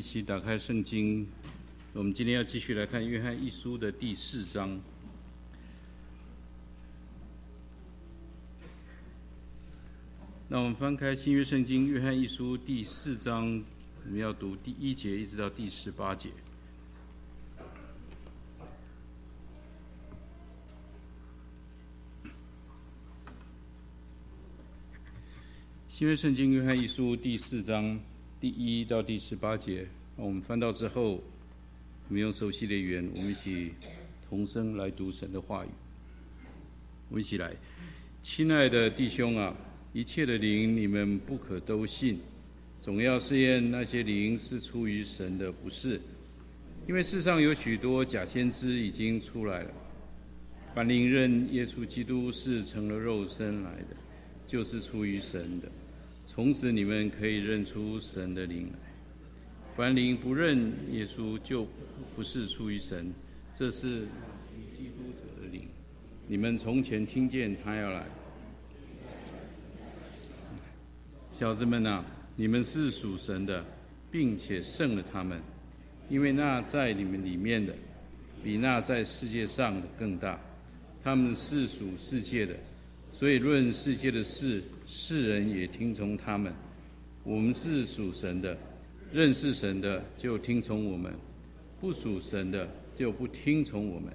一起打开圣经。我们今天要继续来看约翰一书的第四章。那我们翻开新约圣经约翰一书第四章，我们要读第一节一直到第十八节。新约圣经约翰一书第四章第一到第十八节，我们翻到之后，我们用熟悉的语言，我们一起同声来读神的话语。我们一起来，亲爱的弟兄啊，一切的灵你们不可都信，总要试验那些灵是出于神的，不是，因为世上有许多假先知已经出来了。凡灵认耶稣基督是成了肉身来的，就是出于神的。从此你们可以认出神的灵来。凡灵不认耶稣，就不是出于神。这是基督者的灵。你们从前听见他要来。小子们啊，你们是属神的，并且胜了他们，因为那在你们里面的，比那在世界上的更大。他们是属世界的。所以论世界的事，世人也听从他们。我们是属神的，认识神的就听从我们；不属神的就不听从我们。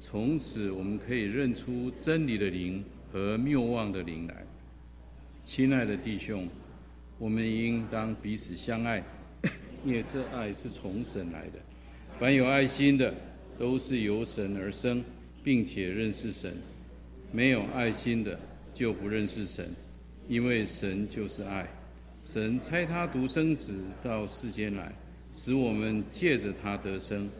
从此我们可以认出真理的灵和谬妄的灵来。亲爱的弟兄，我们应当彼此相爱，因为这爱是从神来的。凡有爱心的，都是由神而生，并且认识神。没有爱心的就不认识神，因为神就是爱。神差他独生子到世间来，使我们借着他得生。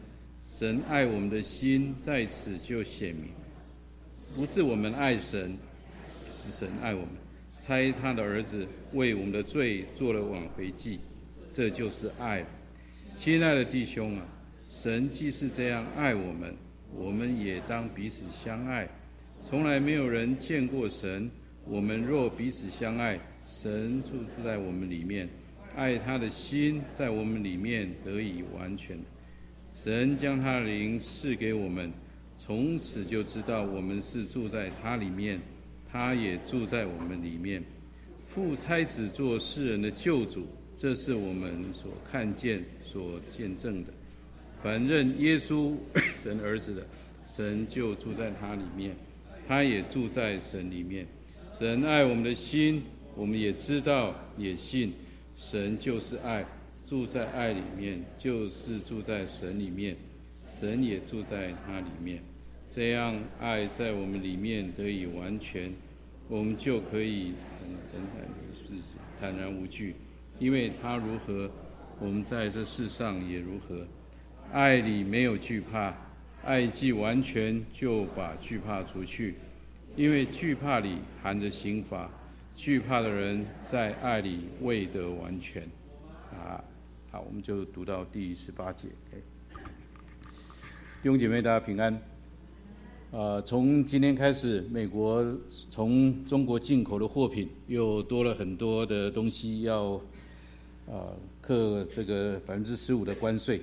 神爱我们的心在此就显明，不是我们爱神，是神爱我们，差他的儿子为我们的罪做了挽回祭，这就是爱。亲爱的弟兄啊，神既是这样爱我们，我们也当彼此相爱。从来没有人见过神。我们若彼此相爱，神住住在我们里面，爱他的心在我们里面得以完全。神将他的灵赐给我们，从此就知道我们是住在他里面，他也住在我们里面。父差子做世人的救主，这是我们所看见、所见证的。凡认耶稣 神儿子的，神就住在他里面。他也住在神里面，神爱我们的心，我们也知道也信，神就是爱，住在爱里面，就是住在神里面，神也住在他里面，这样爱在我们里面得以完全，我们就可以很坦坦然无惧，因为他如何，我们在这世上也如何，爱里没有惧怕。爱既完全，就把惧怕除去，因为惧怕里含着刑罚。惧怕的人在爱里未得完全。啊，好，我们就读到第十八节。弟兄姐妹，大家平安。呃，从今天开始，美国从中国进口的货品又多了很多的东西要，呃，课这个百分之十五的关税。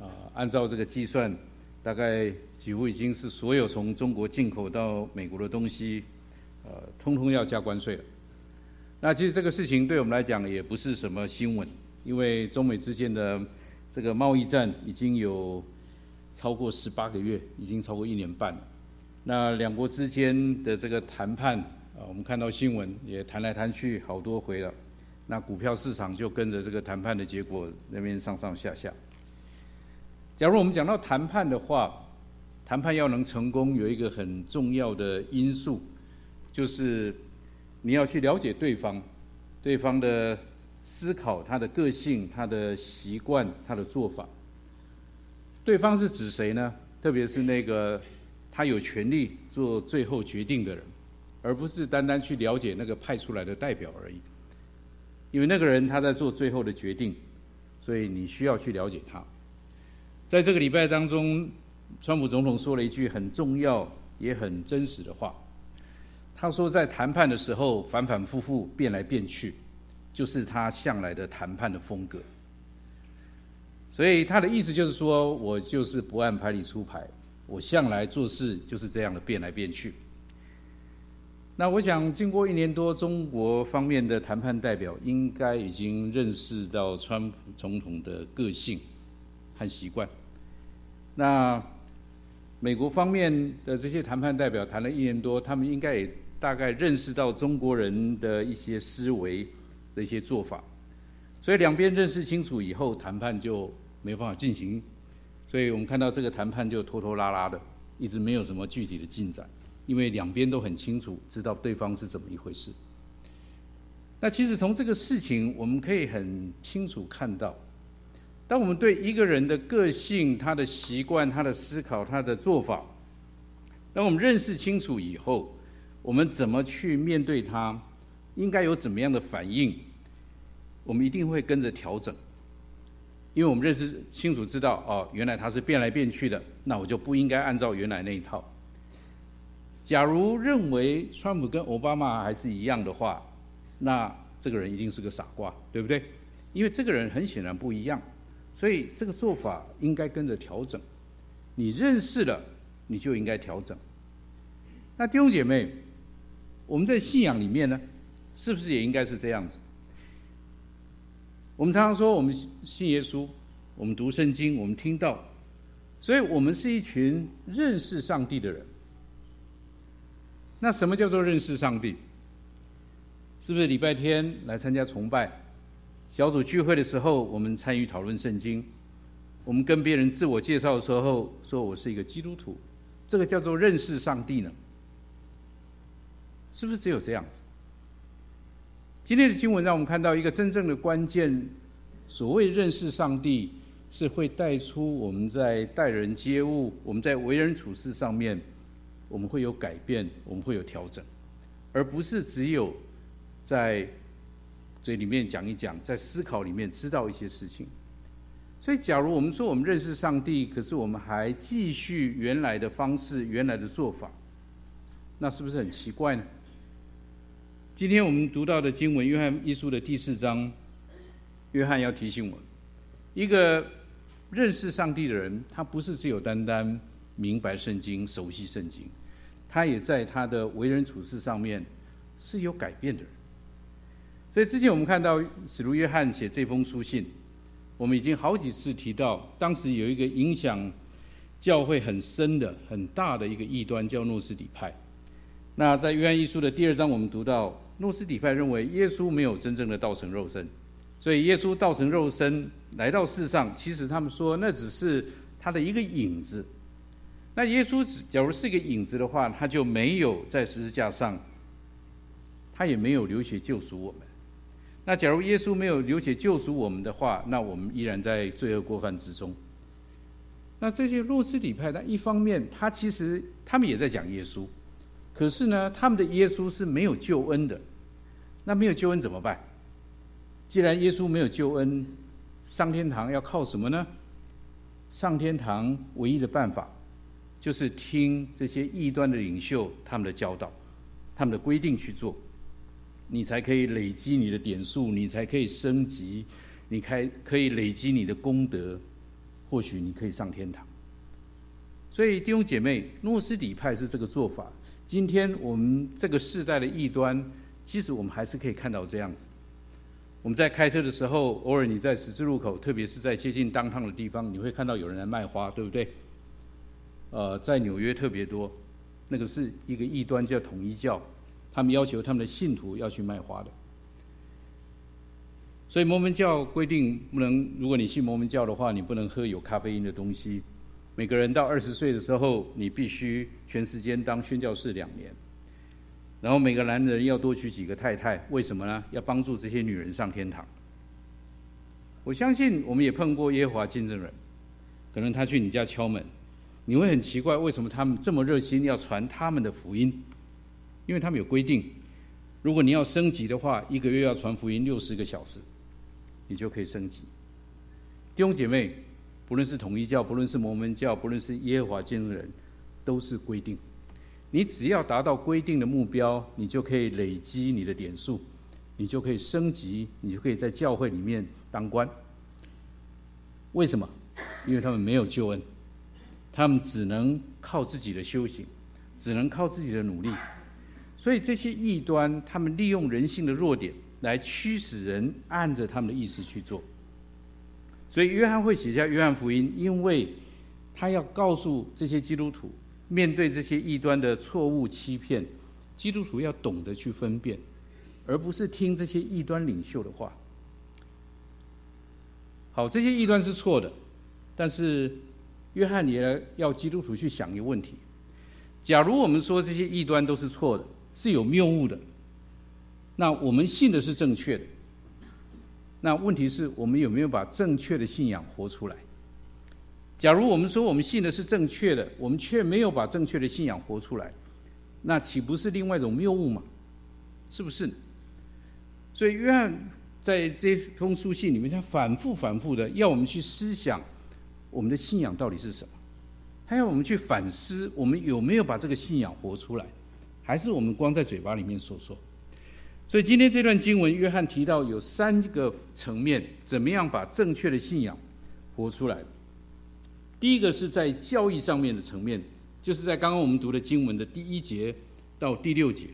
啊，按照这个计算。大概几乎已经是所有从中国进口到美国的东西，呃，通通要加关税了。那其实这个事情对我们来讲也不是什么新闻，因为中美之间的这个贸易战已经有超过十八个月，已经超过一年半了。那两国之间的这个谈判啊，我们看到新闻也谈来谈去好多回了。那股票市场就跟着这个谈判的结果那边上上下下。假如我们讲到谈判的话，谈判要能成功，有一个很重要的因素，就是你要去了解对方，对方的思考、他的个性、他的习惯、他的做法。对方是指谁呢？特别是那个他有权利做最后决定的人，而不是单单去了解那个派出来的代表而已。因为那个人他在做最后的决定，所以你需要去了解他。在这个礼拜当中，川普总统说了一句很重要也很真实的话。他说，在谈判的时候反反复复变来变去，就是他向来的谈判的风格。所以他的意思就是说，我就是不按牌理出牌，我向来做事就是这样的变来变去。那我想，经过一年多，中国方面的谈判代表应该已经认识到川普总统的个性和习惯。那美国方面的这些谈判代表谈了一年多，他们应该也大概认识到中国人的一些思维的一些做法。所以两边认识清楚以后，谈判就没办法进行。所以我们看到这个谈判就拖拖拉拉的，一直没有什么具体的进展。因为两边都很清楚知道对方是怎么一回事。那其实从这个事情，我们可以很清楚看到，当我们对一个人的个性、他的习惯、他的思考、他的做法，当我们认识清楚以后，我们怎么去面对他，应该有怎么样的反应，我们一定会跟着调整。因为我们认识清楚知道，哦，原来他是变来变去的，那我就不应该按照原来那一套。假如认为川普跟奥巴马还是一样的话，那这个人一定是个傻瓜，对不对？因为这个人很显然不一样，所以这个做法应该跟着调整。你认识了，你就应该调整。那弟兄姐妹，我们在信仰里面呢，是不是也应该是这样子？我们常常说，我们信耶稣，我们读圣经，我们听到，所以我们是一群认识上帝的人。那什么叫做认识上帝？是不是礼拜天来参加崇拜、小组聚会的时候，我们参与讨论圣经？我们跟别人自我介绍的时候，说我是一个基督徒，这个叫做认识上帝呢？是不是只有这样子？今天的经文让我们看到一个真正的关键：所谓认识上帝，是会带出我们在待人接物、我们在为人处事上面。我们会有改变，我们会有调整，而不是只有在所以里面讲一讲，在思考里面知道一些事情。所以，假如我们说我们认识上帝，可是我们还继续原来的方式、原来的做法，那是不是很奇怪呢？今天我们读到的经文《约翰一书》的第四章，约翰要提醒我们：一个认识上帝的人，他不是只有单单明白圣经、熟悉圣经。他也在他的为人处事上面是有改变的人，所以之前我们看到使徒约翰写这封书信，我们已经好几次提到，当时有一个影响教会很深的、很大的一个异端，叫诺斯底派。那在约翰一书的第二章，我们读到诺斯底派认为耶稣没有真正的道成肉身，所以耶稣道成肉身来到世上，其实他们说那只是他的一个影子。那耶稣假如是一个影子的话，他就没有在十字架上，他也没有流血救赎我们。那假如耶稣没有流血救赎我们的话，那我们依然在罪恶过犯之中。那这些诺斯底派，那一方面他其实他们也在讲耶稣，可是呢，他们的耶稣是没有救恩的。那没有救恩怎么办？既然耶稣没有救恩，上天堂要靠什么呢？上天堂唯一的办法。就是听这些异端的领袖他们的教导，他们的规定去做，你才可以累积你的点数，你才可以升级，你开可以累积你的功德，或许你可以上天堂。所以弟兄姐妹，诺斯底派是这个做法。今天我们这个世代的异端，其实我们还是可以看到这样子。我们在开车的时候，偶尔你在十字路口，特别是在接近当趟的地方，你会看到有人来卖花，对不对？呃，在纽约特别多，那个是一个异端叫统一教，他们要求他们的信徒要去卖花的。所以摩门教规定不能，如果你信摩门教的话，你不能喝有咖啡因的东西。每个人到二十岁的时候，你必须全时间当宣教士两年。然后每个男人要多娶几个太太，为什么呢？要帮助这些女人上天堂。我相信我们也碰过耶华见证人，可能他去你家敲门。你会很奇怪，为什么他们这么热心要传他们的福音？因为他们有规定，如果你要升级的话，一个月要传福音六十个小时，你就可以升级。弟兄姐妹，不论是统一教，不论是摩门教，不论是耶和华见证人，都是规定。你只要达到规定的目标，你就可以累积你的点数，你就可以升级，你就可以在教会里面当官。为什么？因为他们没有救恩，他们只能靠自己的修行，只能靠自己的努力。所以这些异端，他们利用人性的弱点来驱使人按着他们的意思去做。所以约翰会写下约翰福音，因为他要告诉这些基督徒，面对这些异端的错误欺骗，基督徒要懂得去分辨，而不是听这些异端领袖的话。好，这些异端是错的，但是约翰也要基督徒去想一个问题：假如我们说这些异端都是错的，是有谬误的，那我们信的是正确的。那问题是我们有没有把正确的信仰活出来？假如我们说我们信的是正确的，我们却没有把正确的信仰活出来，那岂不是另外一种谬误吗？是不是？所以约翰在这封书信里面，他反复反复的要我们去思想我们的信仰到底是什么，他要我们去反思我们有没有把这个信仰活出来，还是我们光在嘴巴里面说说。所以今天这段经文，约翰提到有三个层面，怎么样把正确的信仰活出来。第一个是在教义上面的层面，就是在刚刚我们读的经文的第一节到第六节，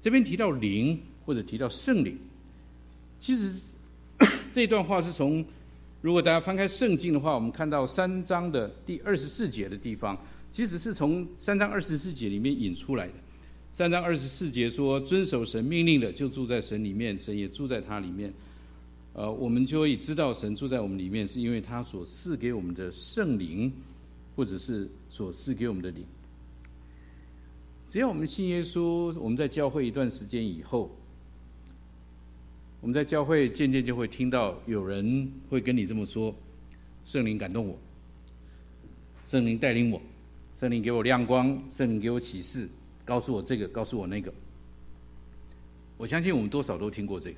这边提到灵或者提到圣灵。其实 这段话是从，如果大家翻开圣经的话，我们看到三章的第二十四节的地方，其实是从三章二十四节里面引出来的。三章二十四节说：“遵守神命令的，就住在神里面，神也住在他里面。”呃，我们就可以知道神住在我们里面，是因为他所赐给我们的圣灵，或者是所赐给我们的灵。只要我们信耶稣，我们在教会一段时间以后，我们在教会渐渐就会听到有人会跟你这么说：“圣灵感动我，圣灵带领我，圣灵给我亮光，圣灵给我启示。”告诉我这个，告诉我那个。我相信我们多少都听过这个。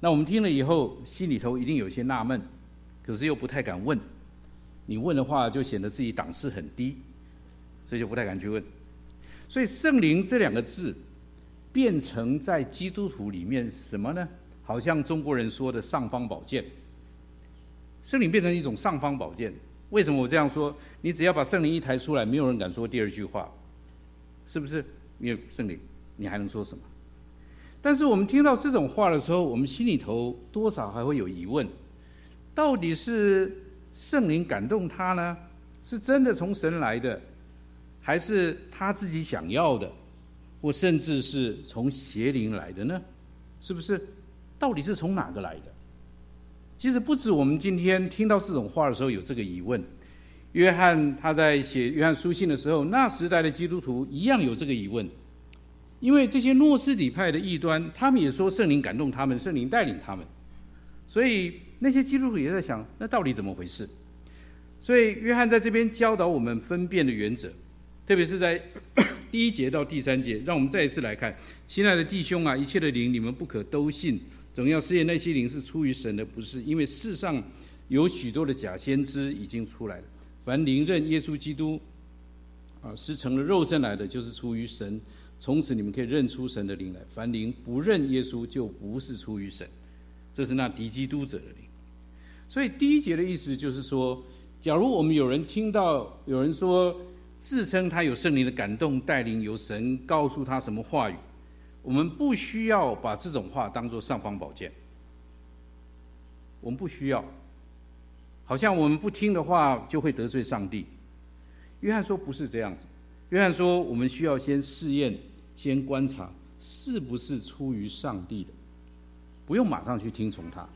那我们听了以后，心里头一定有些纳闷，可是又不太敢问。你问的话，就显得自己档次很低，所以就不太敢去问。所以“圣灵”这两个字，变成在基督徒里面什么呢？好像中国人说的“尚方宝剑”。圣灵变成一种尚方宝剑。为什么我这样说？你只要把圣灵一抬出来，没有人敢说第二句话。是不是？因为圣灵，你还能说什么？但是我们听到这种话的时候，我们心里头多少还会有疑问：到底是圣灵感动他呢？是真的从神来的，还是他自己想要的，或甚至是从邪灵来的呢？是不是？到底是从哪个来的？其实不止我们今天听到这种话的时候有这个疑问。约翰他在写约翰书信的时候，那时代的基督徒一样有这个疑问，因为这些诺斯底派的异端，他们也说圣灵感动他们，圣灵带领他们，所以那些基督徒也在想，那到底怎么回事？所以约翰在这边教导我们分辨的原则，特别是在第一节到第三节，让我们再一次来看，亲爱的弟兄啊，一切的灵你们不可都信，总要试验那些灵是出于神的，不是，因为世上有许多的假先知已经出来了。凡灵认耶稣基督，啊，是成了肉身来的，就是出于神。从此你们可以认出神的灵来。凡灵不认耶稣，就不是出于神。这是那敌基督者的灵。所以第一节的意思就是说，假如我们有人听到有人说自称他有圣灵的感动带领，有神告诉他什么话语，我们不需要把这种话当作尚方宝剑。我们不需要。好像我们不听的话就会得罪上帝。约翰说不是这样子。约翰说我们需要先试验，先观察是不是出于上帝的，不用马上去听从他。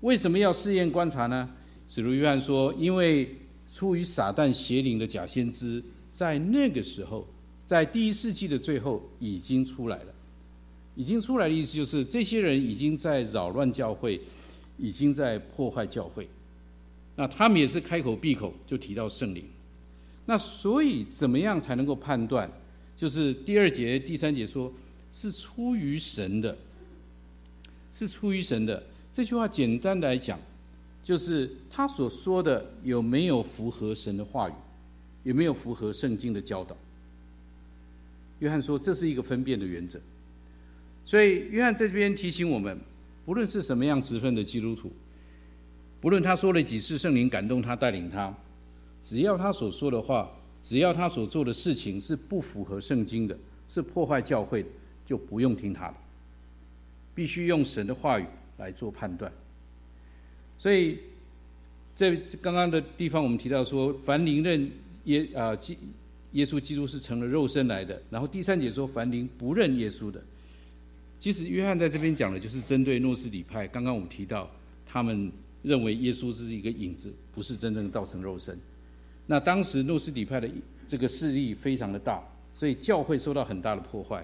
为什么要试验观察呢？使徒约翰说，因为出于撒旦邪灵的假先知，在那个时候，在第一世纪的最后已经出来了。已经出来的意思就是，这些人已经在扰乱教会，已经在破坏教会。那他们也是开口闭口就提到圣灵，那所以怎么样才能够判断？就是第二节、第三节说是出于神的，是出于神的。这句话简单来讲，就是他所说的有没有符合神的话语，有没有符合圣经的教导？约翰说这是一个分辨的原则。所以约翰在这边提醒我们，不论是什么样职分的基督徒。不论他说了几次，圣灵感动他带领他，只要他所说的话，只要他所做的事情是不符合圣经的，是破坏教会的，就不用听他的。必须用神的话语来做判断。所以，在刚刚的地方，我们提到说，凡灵认耶啊基耶稣基督是成了肉身来的。然后第三节说，凡灵不认耶稣的，其实约翰在这边讲的就是针对诺斯底派。刚刚我们提到，他们认为耶稣是一个影子，不是真正造成肉身。那当时诺斯底派的这个势力非常的大，所以教会受到很大的破坏。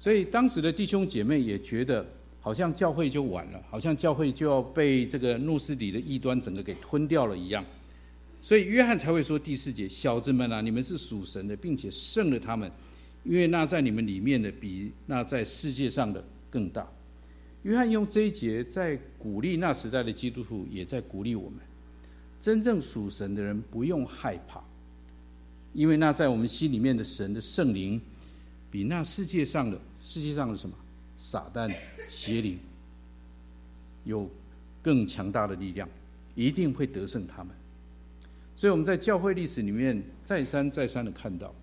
所以当时的弟兄姐妹也觉得，好像教会就完了，好像教会就要被这个诺斯底的异端整个给吞掉了一样。所以约翰才会说第四节：小子们啊，你们是属神的，并且胜了他们，因为那在你们里面的比那在世界上的更大。约翰用这一节在鼓励那时代的基督徒，也在鼓励我们：真正属神的人不用害怕，因为那在我们心里面的神的圣灵，比那世界上的世界上的什么撒旦邪灵有更强大的力量，一定会得胜他们。所以我们在教会历史里面再三再三的看到，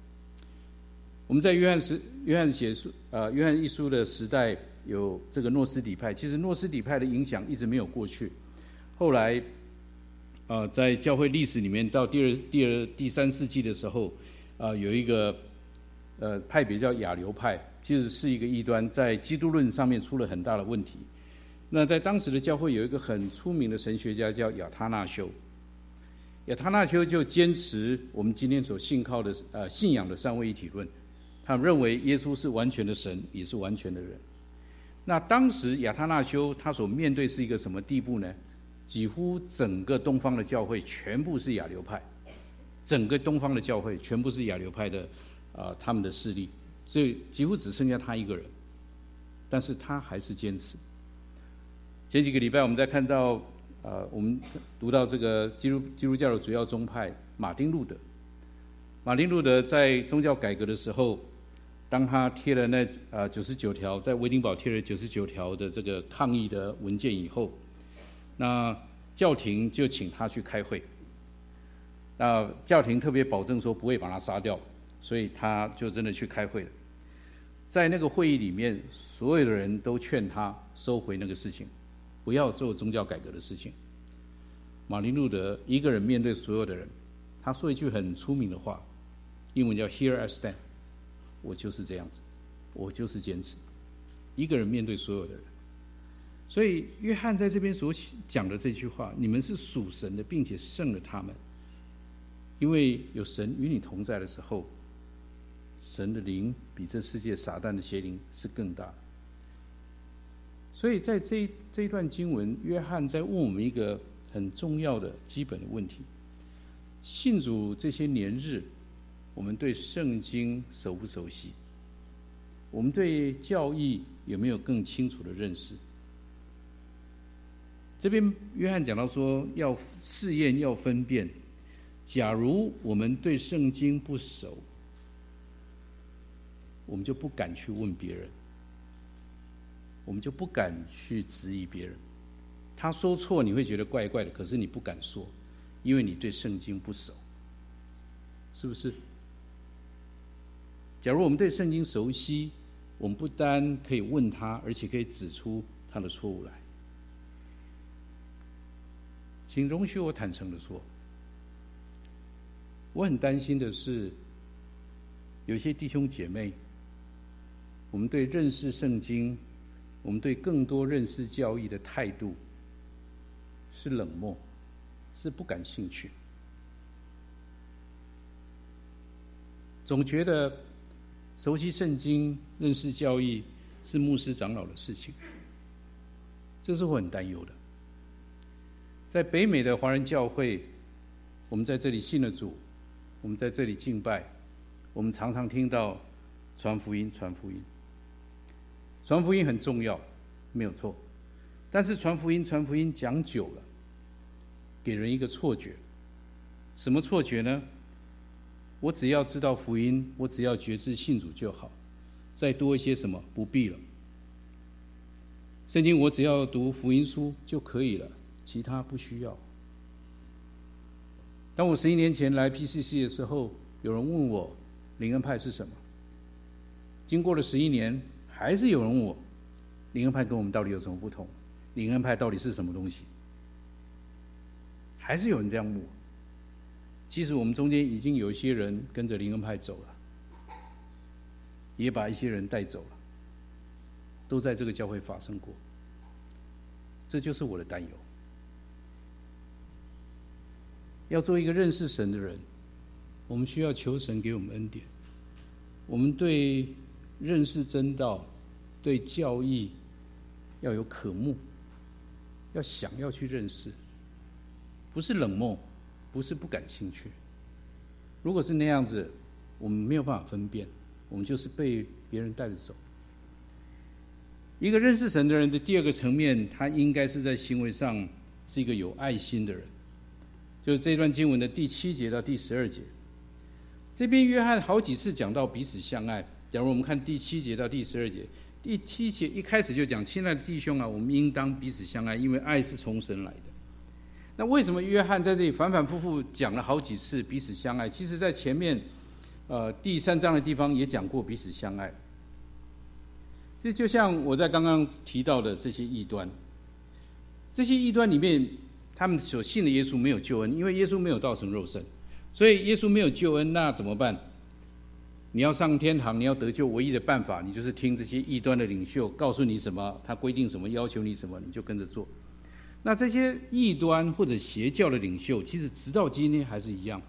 我们在约翰时约翰写书呃约翰一书的时代有这个诺斯底派，其实诺斯底派的影响一直没有过去。后来，呃，在教会历史里面到第二第二第三世纪的时候，呃，有一个呃派别叫亚流派，其实是一个异端，在基督论上面出了很大的问题。那在当时的教会有一个很出名的神学家叫亚他那修。亚他那修就坚持我们今天所信靠的呃信仰的三位一体论，他们认为耶稣是完全的神，也是完全的人。那当时亚他那修他所面对是一个什么地步呢？几乎整个东方的教会全部是亚流派，整个东方的教会全部是亚流派的啊、他们的势力，所以几乎只剩下他一个人，但是他还是坚持。前几个礼拜我们在看到。呃，我们读到这个基督基督教的主要宗派马丁路德，马丁路德在宗教改革的时候，当他贴了那呃九十九条，在威丁堡贴了九十九条的这个抗议的文件以后，那教廷就请他去开会，那教廷特别保证说不会把他杀掉，所以他就真的去开会了。在那个会议里面，所有的人都劝他收回那个事情。不要做宗教改革的事情。马丁路德一个人面对所有的人，他说一句很出名的话，英文叫 “Here I stand”，我就是这样子，我就是坚持，一个人面对所有的人。所以约翰在这边所讲的这句话：“你们是属神的，并且胜了他们，因为有神与你同在的时候，神的灵比这世界撒旦的邪灵是更大。”所以在这这一段经文，约翰在问我们一个很重要的基本的问题：信主这些年日，我们对圣经熟不熟悉？我们对教义有没有更清楚的认识？这边约翰讲到说，要试验，要分辨。假如我们对圣经不熟，我们就不敢去问别人。我们就不敢去质疑别人，他说错你会觉得怪怪的，可是你不敢说，因为你对圣经不熟，是不是？假如我们对圣经熟悉，我们不单可以问他，而且可以指出他的错误来。请容许我坦诚的说，我很担心的是，有些弟兄姐妹，我们对认识圣经。我们对更多认识教义的态度是冷漠，是不感兴趣，总觉得熟悉圣经、认识教义是牧师长老的事情，这是我很担忧的。在北美的华人教会，我们在这里信了主，我们在这里敬拜，我们常常听到传福音、传福音。传福音很重要，没有错，但是传福音、传福音讲久了，给人一个错觉，什么错觉呢？我只要知道福音，我只要觉知信主就好，再多一些什么不必了。圣经我只要读福音书就可以了，其他不需要。当我十一年前来 PCC 的时候，有人问我灵恩派是什么？经过了十一年，还是有人问我灵恩派跟我们到底有什么不同？灵恩派到底是什么东西？还是有人这样问我。其实我们中间已经有一些人跟着灵恩派走了，也把一些人带走了，都在这个教会发生过。这就是我的担忧。要做一个认识神的人，我们需要求神给我们恩典。我们对认识真道、对教义要有渴慕，要想要去认识，不是冷漠，不是不感兴趣。如果是那样子，我们没有办法分辨，我们就是被别人带着走。一个认识神的人的第二个层面，他应该是在行为上是一个有爱心的人。就是这段经文的第七节到第十二节，这边约翰好几次讲到彼此相爱。假如我们看第七节到第十二节，第七节一开始就讲：“亲爱的弟兄啊，我们应当彼此相爱，因为爱是从神来的。”那为什么约翰在这里反反复复讲了好几次彼此相爱？其实，在前面呃第三章的地方也讲过彼此相爱。这就像我在刚刚提到的这些异端，这些异端里面，他们所信的耶稣没有救恩，因为耶稣没有道成肉身，所以耶稣没有救恩，那怎么办？你要上天堂，你要得救，唯一的办法，你就是听这些异端的领袖告诉你什么，他规定什么，要求你什么，你就跟着做。那这些异端或者邪教的领袖，其实直到今天还是一样，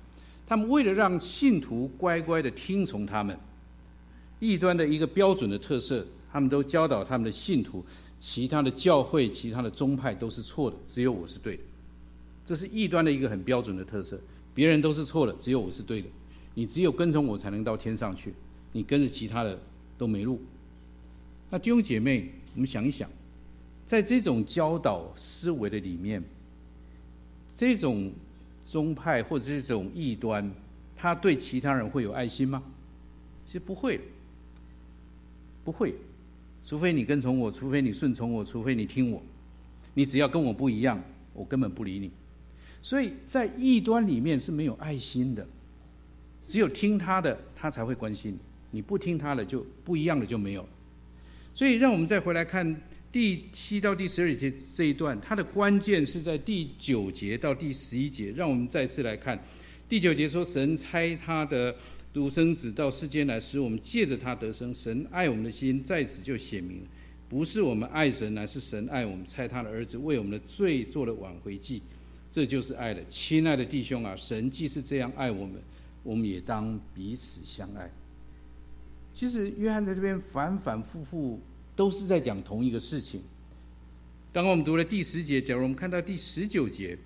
他们为了让信徒乖乖的听从他们，异端的一个标准的特色。他们都教导他们的信徒，其他的教会、其他的宗派都是错的，只有我是对的。这是异端的一个很标准的特色。别人都是错的，只有我是对的。你只有跟从我才能到天上去，你跟着其他的都没路。那弟兄姐妹，我们想一想，在这种教导思维的里面，这种宗派或者这种异端，他对其他人会有爱心吗？其实不会，不会。除非你跟从我，除非你顺从我，除非你听我，你只要跟我不一样，我根本不理你。所以在异端里面是没有爱心的，只有听他的，他才会关心你；你不听他的，就不一样的就没有。所以让我们再回来看第七到第十二节这一段，它的关键是在第九节到第十一节。让我们再次来看第九节说：“神差他的。”独生子到世间来，使我们借着他得生。神爱我们的心在此就显明，不是我们爱神，乃是神爱我们，差他的儿子为我们的罪做了挽回祭，这就是爱了。亲爱的弟兄啊，神既是这样爱我们，我们也当彼此相爱。其实约翰在这边反反复复都是在讲同一个事情。刚刚我们读了第十节，假如我们看到第十九节，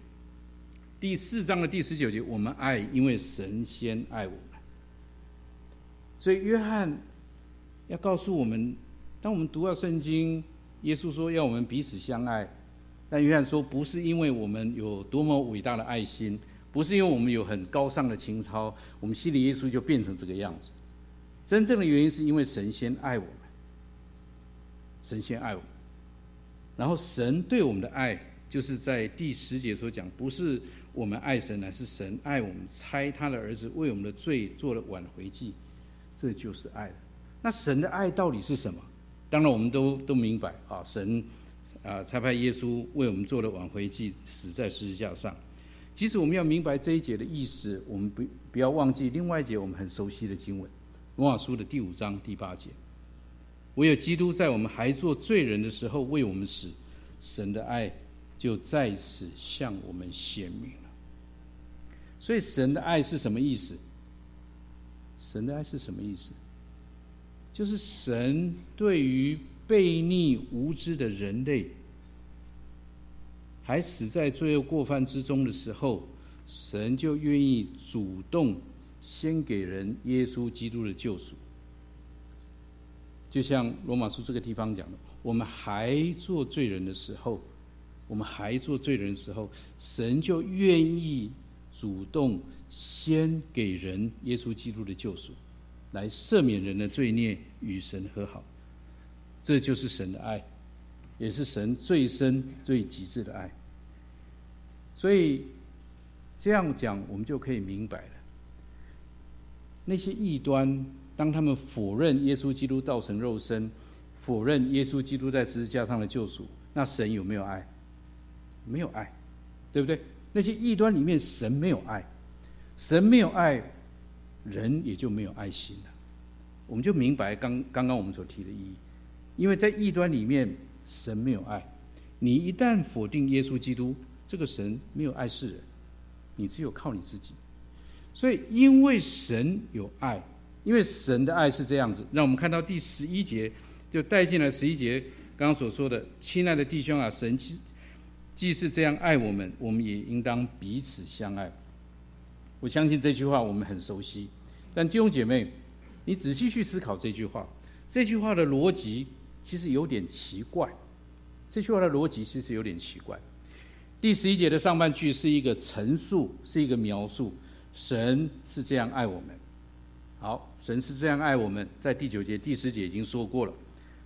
第四章的第十九节，我们爱，因为神先爱我们。所以，约翰要告诉我们：当我们读到圣经，耶稣说要我们彼此相爱，但约翰说不是因为我们有多么伟大的爱心，不是因为我们有很高尚的情操，我们心里耶稣就变成这个样子。真正的原因是因为神先爱我们，神先爱我，然后神对我们的爱，就是在第十节所讲，不是我们爱神，乃是神爱我们，差他的儿子为我们的罪做了挽回祭。这就是爱。那神的爱到底是什么？当然，我们都都明白啊，神啊，差派耶稣为我们做了挽回祭，死在十字架上。其实我们要明白这一节的意思，我们不不要忘记另外一节我们很熟悉的经文，《罗马书》的第五章第八节：唯有基督在我们还做罪人的时候为我们死，神的爱就在此向我们显明了。所以，神的爱是什么意思？神的爱是什么意思？就是神对于悖逆无知的人类，还死在罪恶过犯之中的时候，神就愿意主动先给人耶稣基督的救赎。就像罗马书这个地方讲的，我们还做罪人的时候，我们还做罪人的时候，神就愿意主动。先给人耶稣基督的救赎，来赦免人的罪孽，与神和好，这就是神的爱，也是神最深最极致的爱。所以这样讲，我们就可以明白了。那些异端，当他们否认耶稣基督道成肉身，否认耶稣基督在十字架上的救赎，那神有没有爱？没有爱，对不对？那些异端里面，神没有爱，神没有爱，人也就没有爱心了。我们就明白刚刚刚我们所提的意义，因为在异端里面，神没有爱。你一旦否定耶稣基督，这个神没有爱世人，你只有靠你自己。所以，因为神有爱，因为神的爱是这样子，让我们看到第十一节，就带进了十一节刚刚所说的：“亲爱的弟兄啊，神既既是这样爱我们，我们也应当彼此相爱。”我相信这句话我们很熟悉，但弟兄姐妹，你仔细去思考这句话，这句话的逻辑其实有点奇怪。这句话的逻辑其实有点奇怪。第十一节的上半句是一个陈述，是一个描述，神是这样爱我们。好，神是这样爱我们，在第九节、第十节已经说过了。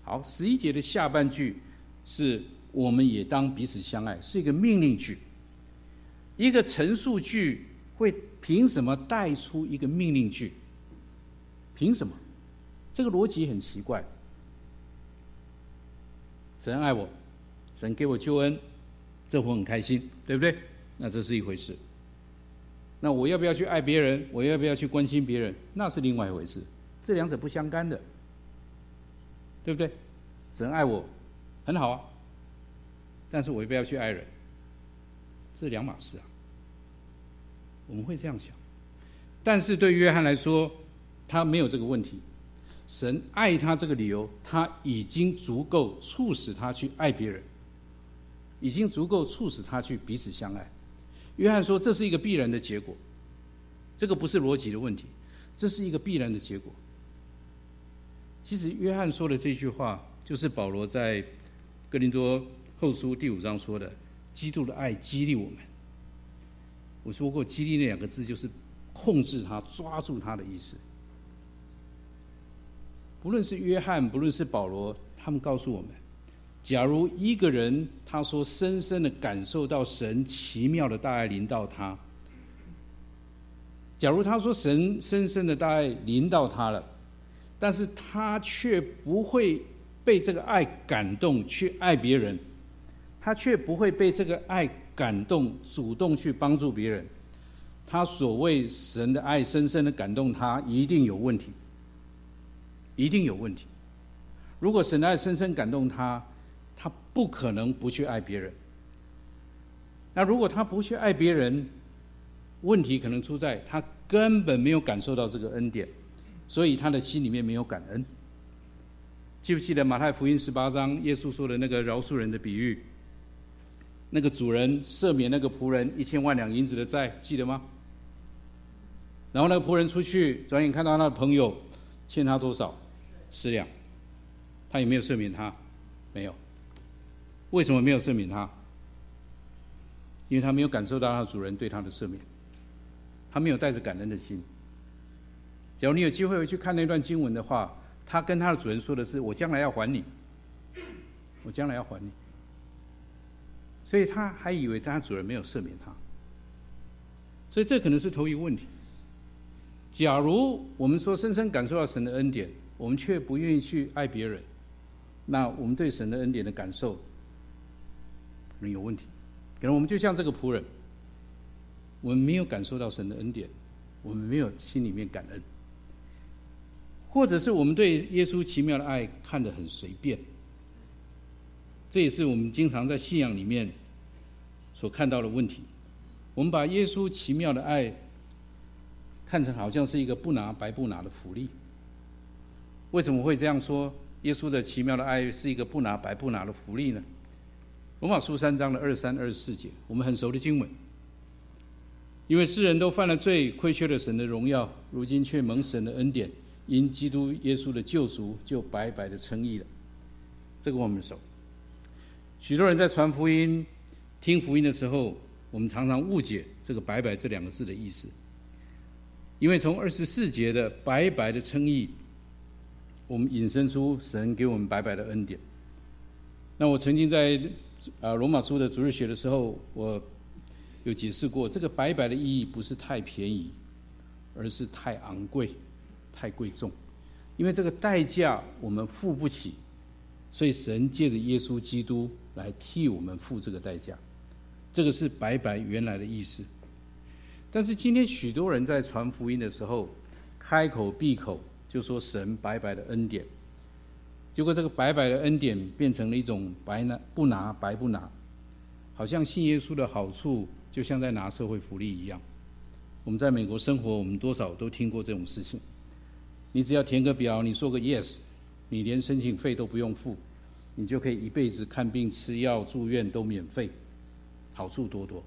好，十一节的下半句是我们也当彼此相爱，是一个命令句。一个陈述句会凭什么带出一个命令句？凭什么？这个逻辑很奇怪。神爱我。神给我救恩，这我很开心，对不对？那这是一回事。那我要不要去爱别人？我要不要去关心别人？那是另外一回事。这两者不相干的，对不对？神爱我，很好啊。但是我要不要去爱人？这两码事啊。我们会这样想。但是对约翰来说，他没有这个问题。神爱他这个理由，他已经足够促使他去爱别人。已经足够促使他去彼此相爱。约翰说：“这是一个必然的结果，这个不是逻辑的问题，这是一个必然的结果。”其实，约翰说的这句话，就是保罗在哥林多后书第五章说的：“基督的爱激励我们。”我说过，“激励”那两个字就是控制他、抓住他的意思。不论是约翰，不论是保罗，他们告诉我们。假如一个人他说深深的感受到神奇妙的大爱临到他，假如他说神深深的大爱临到他了，但是他却不会被这个爱感动去爱别人，他却不会被这个爱感动主动去帮助别人，他所谓神的爱深深的感动他，一定有问题，一定有问题。如果神的爱深深感动他，他不可能不去爱别人。那如果他不去爱别人，问题可能出在他根本没有感受到这个恩典，所以他的心里面没有感恩。记不记得马太福音十八章耶稣说的那个饶恕人的比喻？那个主人赦免那个仆人一千万两银子的债，记得吗？然后那个仆人出去，转眼看到他的朋友欠他多少？十两，他有没有赦免他？没有。为什么没有赦免他？因为他没有感受到他主人对他的赦免，他没有带着感恩的心。假如你有机会回去看那段经文的话，他跟他的主人说的是：“我将来要还你，我将来要还你。”所以他还以为他主人没有赦免他。所以这可能是头一个问题。假如我们说深深感受到神的恩典，我们却不愿意去爱别人，那我们对神的恩典的感受，人有问题，可能我们就像这个仆人，我们没有感受到神的恩典，我们没有心里面感恩，或者是我们对耶稣奇妙的爱看得很随便，这也是我们经常在信仰里面所看到的问题。我们把耶稣奇妙的爱看成好像是一个不拿白不拿的福利。为什么会这样说？耶稣的奇妙的爱是一个不拿白不拿的福利呢？罗马书三章的二三、二十四节，我们很熟的经文。因为世人都犯了罪，亏缺了神的荣耀，如今却蒙神的恩典，因基督耶稣的救赎，就白白的称义了。这个我们熟。许多人在传福音、听福音的时候，我们常常误解这个“白白”这两个字的意思。因为从二十四节的“白白的称义”，我们引申出神给我们白白的恩典。那我曾经在啊，罗马书的主日学的时候，我有解释过，这个白白的意义不是太便宜，而是太昂贵、太贵重，因为这个代价我们付不起，所以神借着耶稣基督来替我们付这个代价。这个是白白原来的意思。但是今天许多人在传福音的时候，开口闭口就说神白白的恩典，结果这个白白的恩典变成了一种白拿不拿白不拿，好像信耶稣的好处就像在拿社会福利一样。我们在美国生活，我们多少都听过这种事情。你只要填个表，你说个 yes，你连申请费都不用付，你就可以一辈子看病、吃药、住院都免费，好处多多。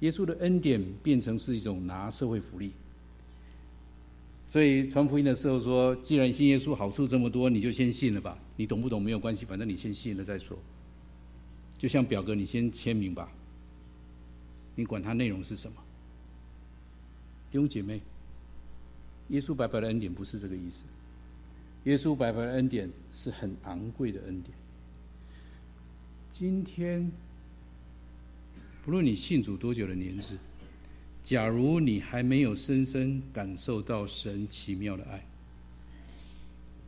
耶稣的恩典变成是一种拿社会福利，所以传福音的时候说：“既然信耶稣好处这么多，你就先信了吧。你懂不懂没有关系，反正你先信了再说。”就像表格，你先签名吧，你管它内容是什么。弟兄姐妹，耶稣白白的恩典不是这个意思。耶稣白白的恩典是很昂贵的恩典。今天。不论你信主多久的年日，假如你还没有深深感受到神奇妙的爱，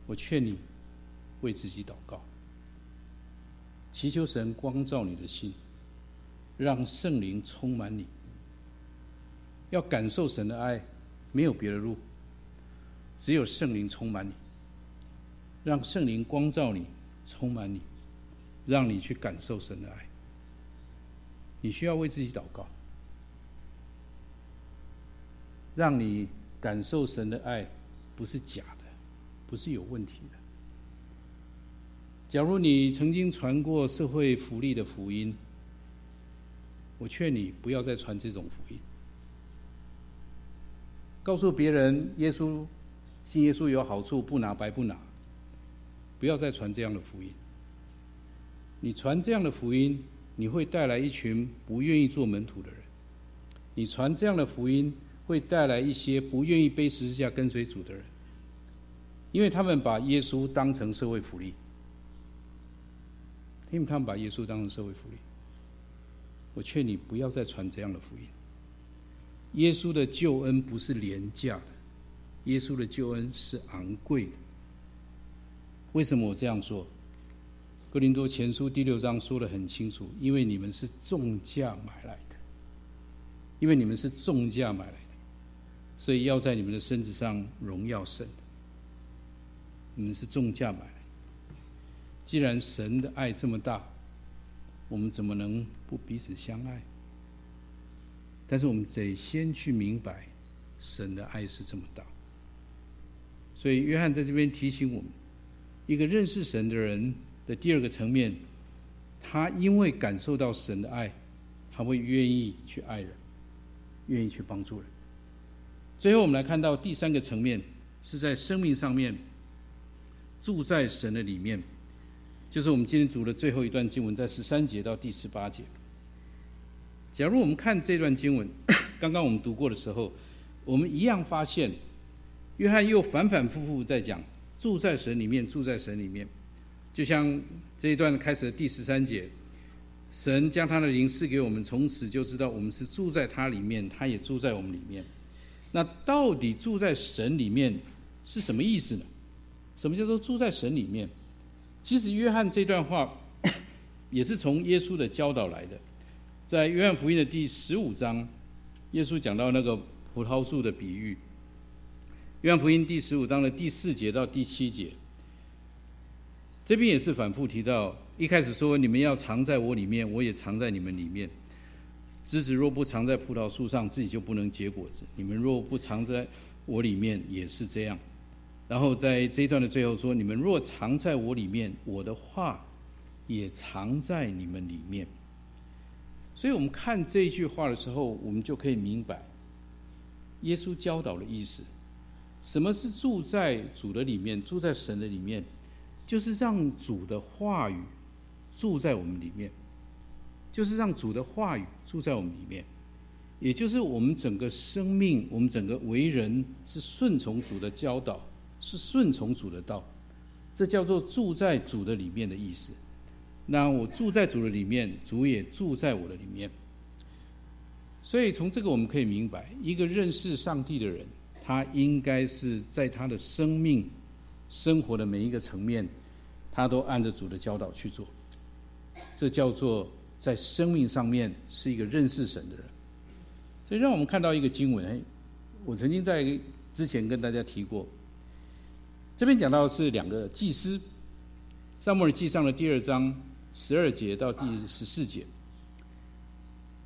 我劝你为自己祷告，祈求神光照你的心，让圣灵充满你。要感受神的爱，没有别的路，只有圣灵充满你，让圣灵光照你，充满你，让你去感受神的爱。你需要为自己祷告，让你感受神的爱，不是假的，不是有问题的。假如你曾经传过社会福利的福音，我劝你不要再传这种福音。告诉别人耶稣信耶稣有好处，不拿白不拿，不要再传这样的福音。你传这样的福音。你会带来一群不愿意做门徒的人，你传这样的福音会带来一些不愿意背十字架跟随主的人，因为他们把耶稣当成社会福利，因为他们把耶稣当成社会福利。我劝你不要再传这样的福音。耶稣的救恩不是廉价的，耶稣的救恩是昂贵的。为什么我这样说？哥林多前书第六章说得很清楚，因为你们是重价买来的，因为你们是重价买来的，所以要在你们的身子上荣耀神。你们是重价买，既然神的爱这么大，我们怎么能不彼此相爱？但是我们得先去明白，神的爱是这么大。所以约翰在这边提醒我们，一个认识神的人。的第二个层面，他因为感受到神的爱，他会愿意去爱人，愿意去帮助人。最后，我们来看到第三个层面，是在生命上面住在神的里面，就是我们今天读的最后一段经文，在十三节到第十八节。假如我们看这段经文，刚刚我们读过的时候，我们一样发现，约翰又反反复复在讲住在神里面，住在神里面。就像这一段开始的第十三节，神将他的灵赐给我们，从此就知道我们是住在他里面，他也住在我们里面。那到底住在神里面是什么意思呢？什么叫做住在神里面？其实约翰这段话 也是从耶稣的教导来的，在约翰福音的第十五章，耶稣讲到那个葡萄树的比喻。约翰福音第十五章的第四节到第七节。这边也是反复提到，一开始说，你们要藏在我里面，我也藏在你们里面。枝子若不藏在葡萄树上，自己就不能结果子。你们若不藏在我里面，也是这样。然后在这一段的最后说，你们若藏在我里面，我的话也藏在你们里面。所以我们看这一句话的时候，我们就可以明白耶稣教导的意思。什么是住在主的里面，住在神的里面？就是让主的话语住在我们里面，就是让主的话语住在我们里面，也就是我们整个生命，我们整个为人是顺从主的教导，是顺从主的道，这叫做住在主的里面的意思。那我住在主的里面，主也住在我的里面。所以从这个我们可以明白，一个认识上帝的人，他应该是在他的生命、生活的每一个层面，他都按着主的教导去做。这叫做在生命上面是一个认识神的人。所以让我们看到一个经文，我曾经在之前跟大家提过，这边讲到是两个祭司，撒母耳记上的第二章十二节到第十四节。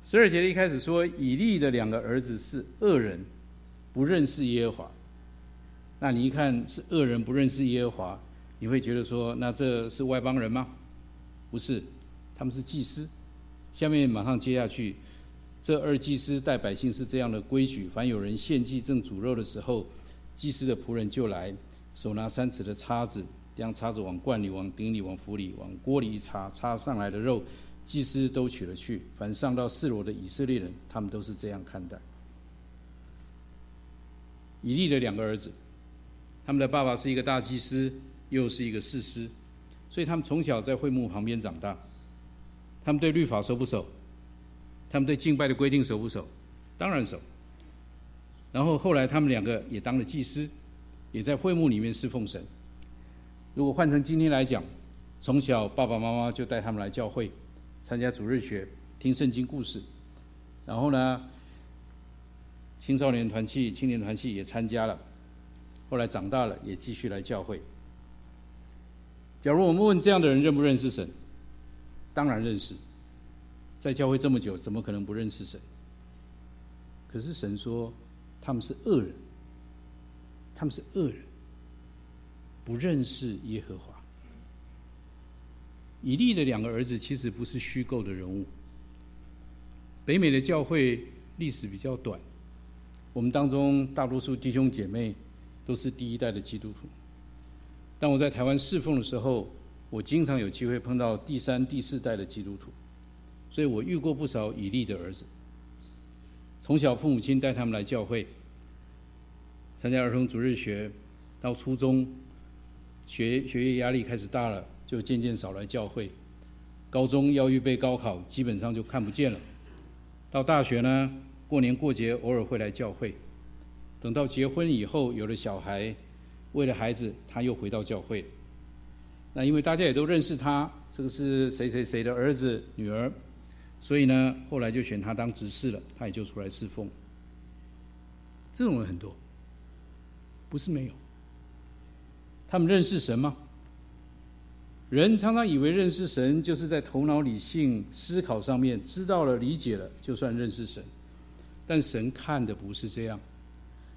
十二节一开始说，以利的两个儿子是恶人，不认识耶和华。那你一看是恶人不认识耶和华，你会觉得说，那这是外邦人吗？不是，他们是祭司。下面马上接下去。这二祭司带百姓是这样的规矩：凡有人献祭正煮肉的时候，祭司的仆人就来，手拿三尺的叉子，将叉子往罐里、往鼎里、往釜里、往锅里一插，插上来的肉，祭司都取了去。凡上到四罗的以色列人，他们都是这样看待。以利的两个儿子，他们的爸爸是一个大祭司，又是一个士师，所以他们从小在会幕旁边长大。他们对律法熟不熟？他们对敬拜的规定守不守？当然守。然后后来他们两个也当了祭司，也在会幕里面侍奉神。如果换成今天来讲，从小爸爸妈妈就带他们来教会，参加主日学，听圣经故事。然后呢，青少年团契、青年团契也参加了。后来长大了，也继续来教会。假如我们问这样的人认不认识神？当然认识。在教会这么久，怎么可能不认识神？可是神说他们是恶人，他们是恶人，不认识耶和华。以利的两个儿子其实不是虚构的人物。北美的教会历史比较短，我们当中大多数弟兄姐妹都是第一代的基督徒。当我在台湾侍奉的时候，我经常有机会碰到第三、第四代的基督徒。所以我遇过不少以利的儿子。从小父母亲带他们来教会，参加儿童主日学，到初中学学业压力开始大了，就渐渐少来教会。高中要预备高考，基本上就看不见了。到大学呢，过年过节偶尔会来教会。等到结婚以后有了小孩，为了孩子他又回到教会。那因为大家也都认识他，这个是谁谁谁的儿子女儿。所以呢，后来就选他当执事了，他也就出来侍奉。这种人很多，不是没有。他们认识神吗？人常常以为认识神就是在头脑理性思考上面知道了、理解了，就算认识神。但神看的不是这样，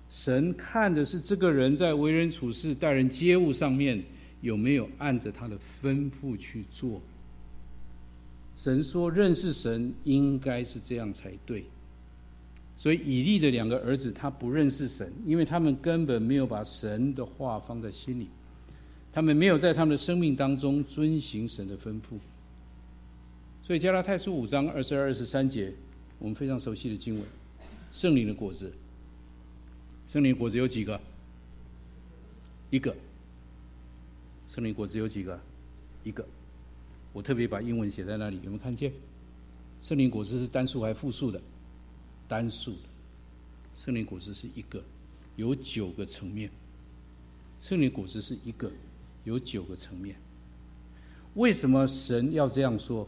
神看的是这个人在为人处事、待人接物上面有没有按着他的吩咐去做。神说：“认识神应该是这样才对。”所以以利的两个儿子他不认识神，因为他们根本没有把神的话放在心里，他们没有在他们的生命当中遵行神的吩咐。所以加拉太书五章二十二、二十三节，我们非常熟悉的经文：圣灵的果子，圣灵果子有几个？一个。圣灵果子有几个？一个。我特别把英文写在那里，有没有看见？圣灵果实是单数还是复数的？单数的。圣灵果实是一个，有九个层面。圣灵果实是一个，有九个层面。为什么神要这样说？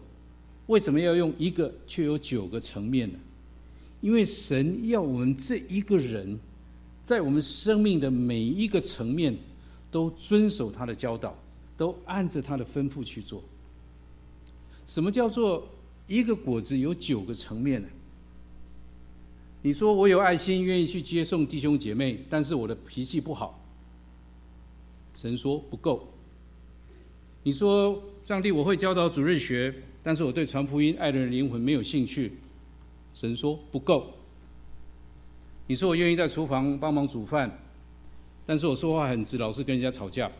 为什么要用一个却有九个层面呢？因为神要我们这一个人，在我们生命的每一个层面，都遵守他的教导，都按着他的吩咐去做。什么叫做一个果子有九个层面呢？你说我有爱心，愿意去接送弟兄姐妹，但是我的脾气不好。神说不够。你说上帝，我会教导主日学，但是我对传福音、爱人灵魂没有兴趣。神说不够。你说我愿意在厨房帮忙煮饭，但是我说话很直，老是跟人家吵架。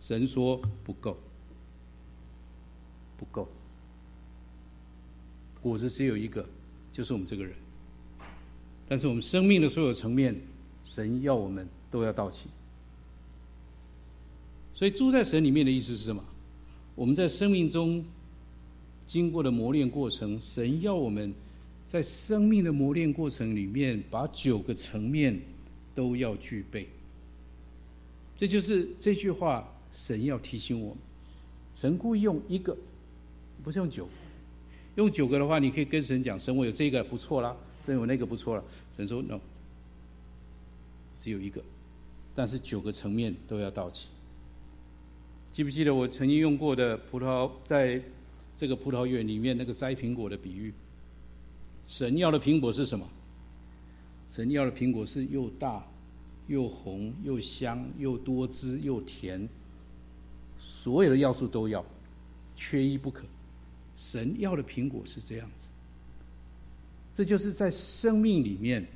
神说不够。不够，果子只有一个，就是我们这个人。但是我们生命的所有层面，神要我们都要到齐。所以住在神里面的意思是什么？我们在生命中经过的磨练过程，神要我们在生命的磨练过程里面，把九个层面都要具备。这就是这句话，神要提醒我们：神故意用一个，不是用九。用九个的话，你可以跟神讲：神，我有这个不错啦，神有那个不错了。神说：no，只有一个，但是九个层面都要到齐。记不记得我曾经用过的葡萄，在这个葡萄园里面那个摘苹果的比喻？神要的苹果是什么？神要的苹果是又大。又红又香又多汁又甜，所有的要素都要，缺一不可。神要的苹果是这样子，这就是在生命里面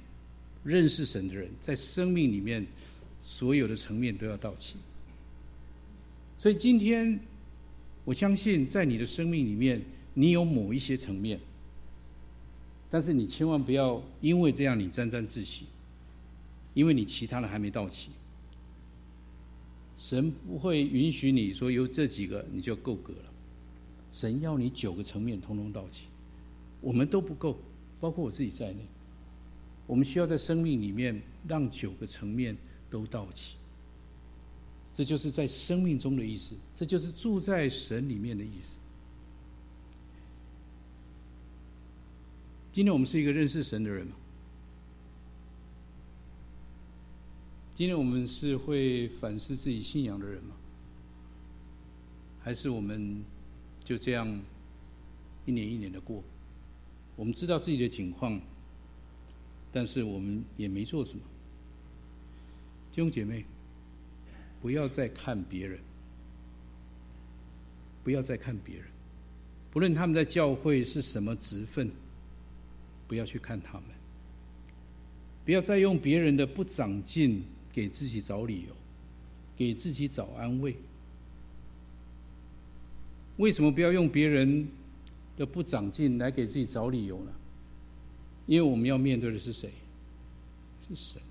认识神的人，在生命里面所有的层面都要到齐。所以今天，我相信在你的生命里面，你有某一些层面，但是你千万不要因为这样你沾沾自喜。因为你其他的还没到齐，神不会允许你说有这几个你就够格了。神要你九个层面通通到齐，我们都不够，包括我自己在内。我们需要在生命里面让九个层面都到齐，这就是在生命中的意思，这就是住在神里面的意思。今天我们是一个认识神的人吗？今天我们是会反思自己信仰的人吗？还是我们就这样一年一年的过？我们知道自己的情况，但是我们也没做什么。弟兄姐妹，不要再看别人，不要再看别人，不论他们在教会是什么职分，不要去看他们，不要再用别人的不长进。给自己找理由，给自己找安慰。为什么不要用别人的不长进来给自己找理由呢？因为我们要面对的是谁？是神。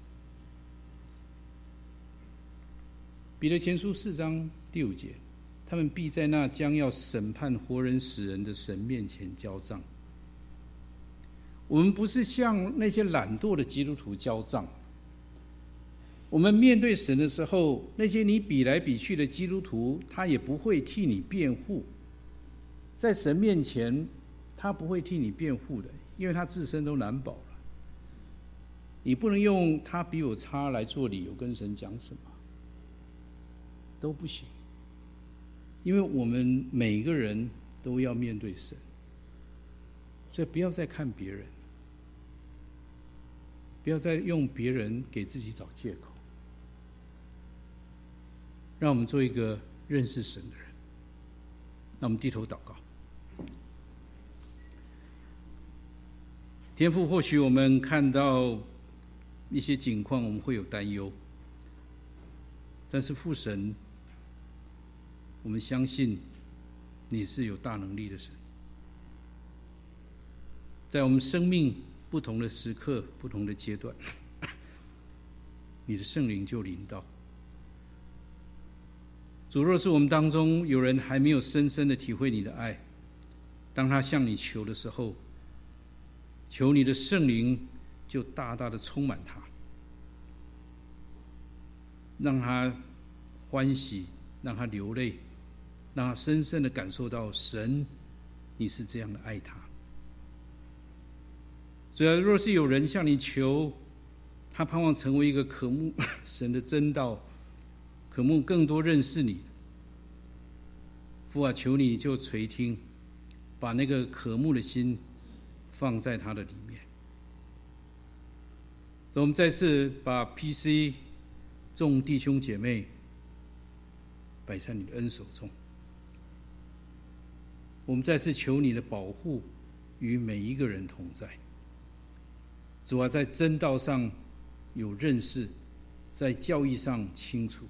彼得前书四章第五节，他们必在那将要审判活人死人的神面前交账。我们不是向那些懒惰的基督徒交账。我们面对神的时候，那些你比来比去的基督徒，他也不会替你辩护。在神面前，他不会替你辩护的，因为他自身都难保了。你不能用他比我差来做理由跟神讲什么，都不行。因为我们每一个人都要面对神，所以不要再看别人，不要再用别人给自己找借口。让我们做一个认识神的人。那我们低头祷告。天父，或许我们看到一些景况，我们会有担忧。但是父神，我们相信你是有大能力的神。在我们生命不同的时刻、不同的阶段，你的圣灵就临到。主，若是我们当中有人还没有深深的体会你的爱，当他向你求的时候，求你的圣灵就大大的充满他，让他欢喜，让他流泪，让他深深的感受到神，你是这样的爱他。主要若是有人向你求，他盼望成为一个渴慕神的真道。渴慕更多认识你，父啊，求你就垂听，把那个渴慕的心放在他的里面。我们再次把 PC 众弟兄姐妹摆在你的恩手中，我们再次求你的保护与每一个人同在。主啊，在真道上有认识，在教义上清楚。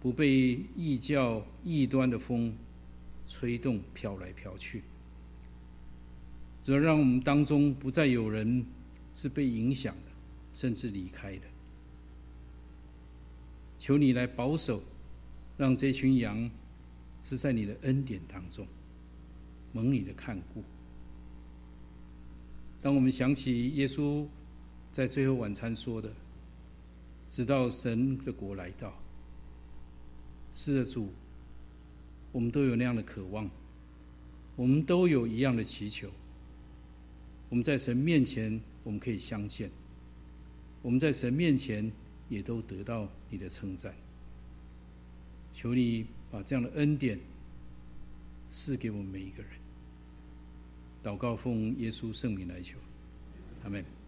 不被异教异端的风吹动飘来飘去，只要让我们当中不再有人是被影响的，甚至离开的。求你来保守，让这群羊是在你的恩典当中，蒙你的看顾。当我们想起耶稣在最后晚餐说的：“直到神的国来到。”是的，主，我们都有那样的渴望，我们都有一样的祈求。我们在神面前，我们可以相见；我们在神面前，也都得到你的称赞。求你把这样的恩典赐给我们每一个人。祷告奉耶稣圣名来求，阿门。